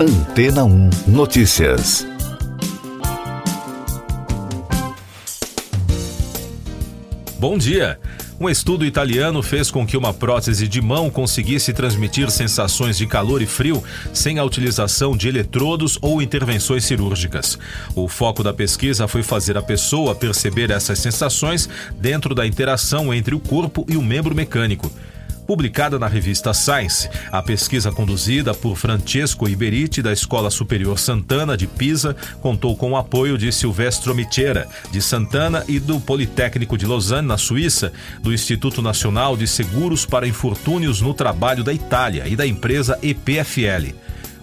Antena 1 Notícias. Bom dia. Um estudo italiano fez com que uma prótese de mão conseguisse transmitir sensações de calor e frio sem a utilização de eletrodos ou intervenções cirúrgicas. O foco da pesquisa foi fazer a pessoa perceber essas sensações dentro da interação entre o corpo e o membro mecânico. Publicada na revista Science, a pesquisa conduzida por Francesco Iberiti, da Escola Superior Santana de Pisa, contou com o apoio de Silvestro Michera, de Santana, e do Politécnico de Lausanne, na Suíça, do Instituto Nacional de Seguros para Infortúnios no Trabalho da Itália e da empresa EPFL.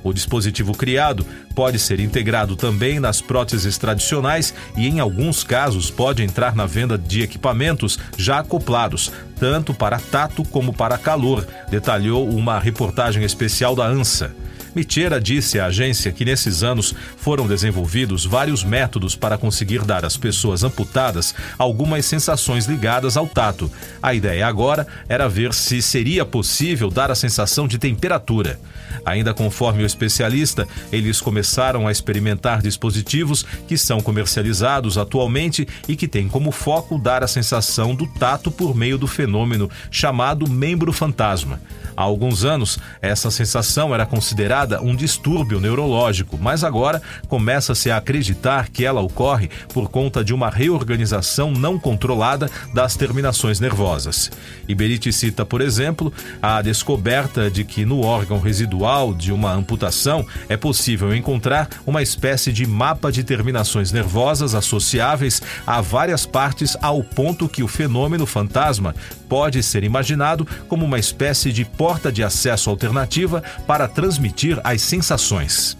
O dispositivo criado pode ser integrado também nas próteses tradicionais e, em alguns casos, pode entrar na venda de equipamentos já acoplados, tanto para tato como para calor, detalhou uma reportagem especial da ANSA. Mitera disse à agência que nesses anos foram desenvolvidos vários métodos para conseguir dar às pessoas amputadas algumas sensações ligadas ao tato. A ideia agora era ver se seria possível dar a sensação de temperatura. Ainda conforme o especialista, eles começaram a experimentar dispositivos que são comercializados atualmente e que têm como foco dar a sensação do tato por meio do fenômeno chamado membro fantasma. Há alguns anos, essa sensação era considerada um distúrbio neurológico, mas agora começa-se a acreditar que ela ocorre por conta de uma reorganização não controlada das terminações nervosas. Iberiti cita, por exemplo, a descoberta de que no órgão residual de uma amputação é possível encontrar uma espécie de mapa de terminações nervosas associáveis a várias partes ao ponto que o fenômeno fantasma pode ser imaginado como uma espécie de porta de acesso alternativa para transmitir as sensações.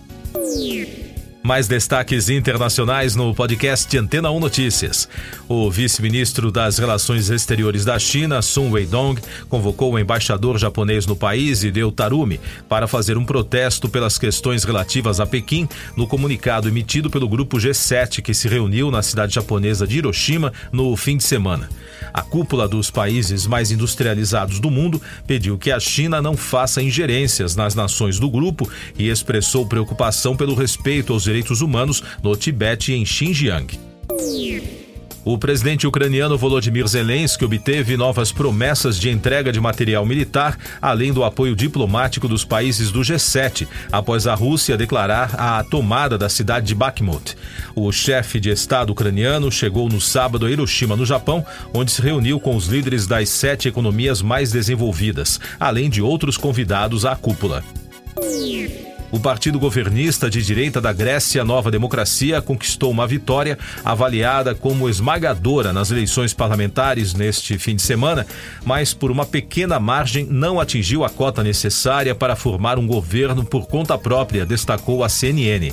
Mais destaques internacionais no podcast Antena 1 Notícias. O vice-ministro das Relações Exteriores da China, Sun Weidong, convocou o embaixador japonês no país, Hideo Tarumi, para fazer um protesto pelas questões relativas a Pequim no comunicado emitido pelo grupo G7 que se reuniu na cidade japonesa de Hiroshima no fim de semana. A cúpula dos países mais industrializados do mundo pediu que a China não faça ingerências nas nações do grupo e expressou preocupação pelo respeito aos direitos humanos no Tibete em Xinjiang. O presidente ucraniano Volodymyr Zelensky obteve novas promessas de entrega de material militar, além do apoio diplomático dos países do G7, após a Rússia declarar a tomada da cidade de Bakhmut. O chefe de Estado ucraniano chegou no sábado a Hiroshima, no Japão, onde se reuniu com os líderes das sete economias mais desenvolvidas, além de outros convidados à cúpula. O partido governista de direita da Grécia Nova Democracia conquistou uma vitória avaliada como esmagadora nas eleições parlamentares neste fim de semana, mas por uma pequena margem não atingiu a cota necessária para formar um governo por conta própria, destacou a CNN.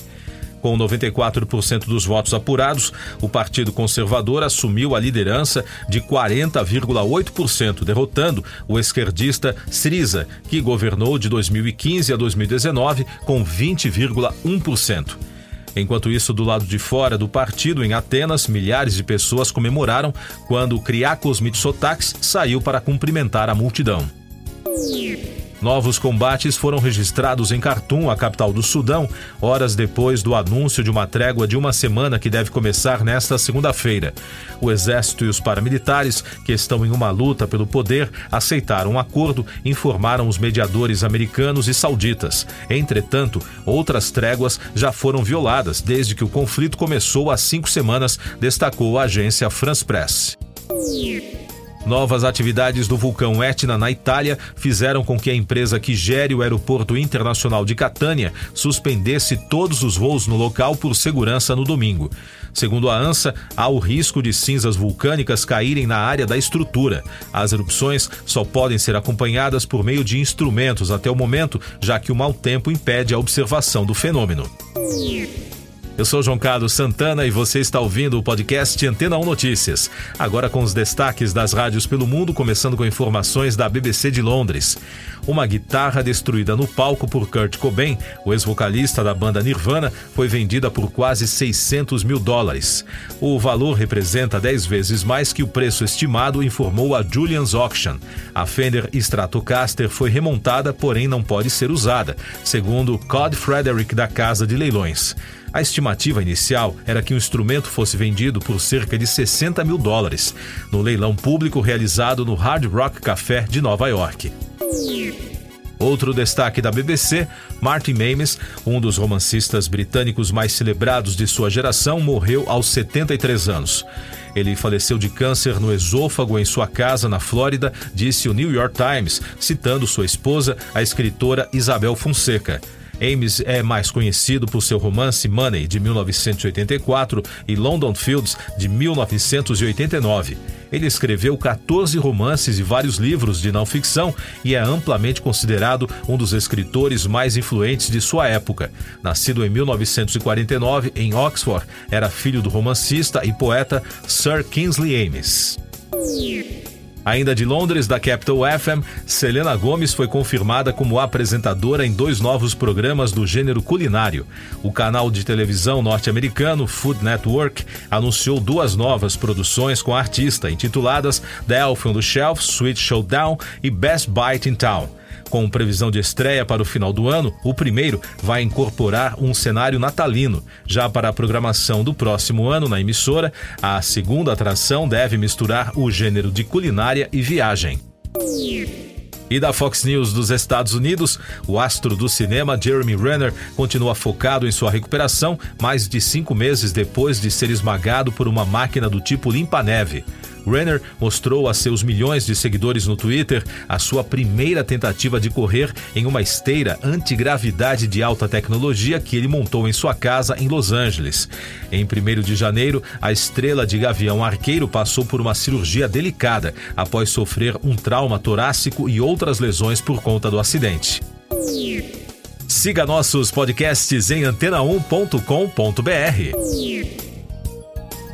Com 94% dos votos apurados, o Partido Conservador assumiu a liderança de 40,8%, derrotando o esquerdista Syriza, que governou de 2015 a 2019 com 20,1%. Enquanto isso, do lado de fora do partido, em Atenas, milhares de pessoas comemoraram quando Kriakos Mitsotakis saiu para cumprimentar a multidão. Novos combates foram registrados em Khartoum, a capital do Sudão, horas depois do anúncio de uma trégua de uma semana que deve começar nesta segunda-feira. O exército e os paramilitares, que estão em uma luta pelo poder, aceitaram um acordo, informaram os mediadores americanos e sauditas. Entretanto, outras tréguas já foram violadas desde que o conflito começou há cinco semanas, destacou a agência France Press. Novas atividades do vulcão Etna na Itália fizeram com que a empresa que gere o aeroporto internacional de Catânia suspendesse todos os voos no local por segurança no domingo. Segundo a ANSA, há o risco de cinzas vulcânicas caírem na área da estrutura. As erupções só podem ser acompanhadas por meio de instrumentos até o momento, já que o mau tempo impede a observação do fenômeno. Eu sou João Carlos Santana e você está ouvindo o podcast Antena 1 Notícias. Agora com os destaques das rádios pelo mundo, começando com informações da BBC de Londres. Uma guitarra destruída no palco por Kurt Cobain, o ex-vocalista da banda Nirvana, foi vendida por quase 600 mil dólares. O valor representa 10 vezes mais que o preço estimado, informou a Julian's Auction. A Fender Stratocaster foi remontada, porém não pode ser usada, segundo Cod Frederick da Casa de Leilões. A estimativa inicial era que o instrumento fosse vendido por cerca de 60 mil dólares, no leilão público realizado no Hard Rock Café de Nova York. Outro destaque da BBC, Martin Amis, um dos romancistas britânicos mais celebrados de sua geração, morreu aos 73 anos. Ele faleceu de câncer no esôfago em sua casa na Flórida, disse o New York Times, citando sua esposa, a escritora Isabel Fonseca. Ames é mais conhecido por seu romance Money, de 1984, e London Fields, de 1989. Ele escreveu 14 romances e vários livros de não ficção e é amplamente considerado um dos escritores mais influentes de sua época. Nascido em 1949 em Oxford, era filho do romancista e poeta Sir Kingsley Amis. Ainda de Londres, da Capital FM, Selena Gomes foi confirmada como apresentadora em dois novos programas do gênero culinário. O canal de televisão norte-americano Food Network anunciou duas novas produções com a artista, intituladas The Elf on the Shelf, Sweet Showdown e Best Bite in Town. Com previsão de estreia para o final do ano, o primeiro vai incorporar um cenário natalino. Já para a programação do próximo ano na emissora, a segunda atração deve misturar o gênero de culinária e viagem. E da Fox News dos Estados Unidos, o astro do cinema Jeremy Renner continua focado em sua recuperação mais de cinco meses depois de ser esmagado por uma máquina do tipo limpa-neve. Renner mostrou a seus milhões de seguidores no Twitter a sua primeira tentativa de correr em uma esteira antigravidade de alta tecnologia que ele montou em sua casa em Los Angeles. Em 1 de janeiro, a estrela de Gavião Arqueiro passou por uma cirurgia delicada após sofrer um trauma torácico e outras lesões por conta do acidente. Siga nossos podcasts em antena1.com.br.